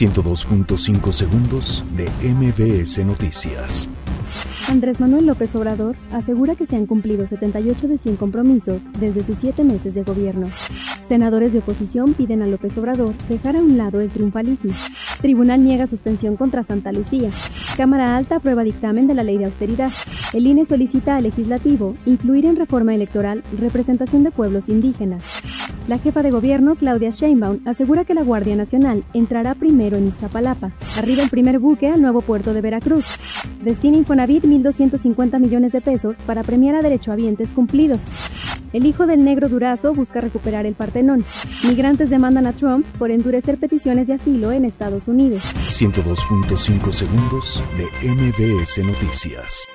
102.5 segundos de MBS Noticias. Andrés Manuel López Obrador asegura que se han cumplido 78 de 100 compromisos desde sus siete meses de gobierno. Senadores de oposición piden a López Obrador dejar a un lado el triunfalismo. Tribunal niega suspensión contra Santa Lucía. Cámara Alta aprueba dictamen de la ley de austeridad. El INE solicita al legislativo incluir en reforma electoral representación de pueblos indígenas. La jefa de gobierno, Claudia Sheinbaum, asegura que la Guardia Nacional entrará primero en Iztapalapa. Arriba el primer buque al nuevo puerto de Veracruz. Destina Infonavit 1.250 millones de pesos para premiar a derechohabientes cumplidos. El hijo del negro Durazo busca recuperar el Partenón. Migrantes demandan a Trump por endurecer peticiones de asilo en Estados Unidos. 102.5 segundos de MBS Noticias.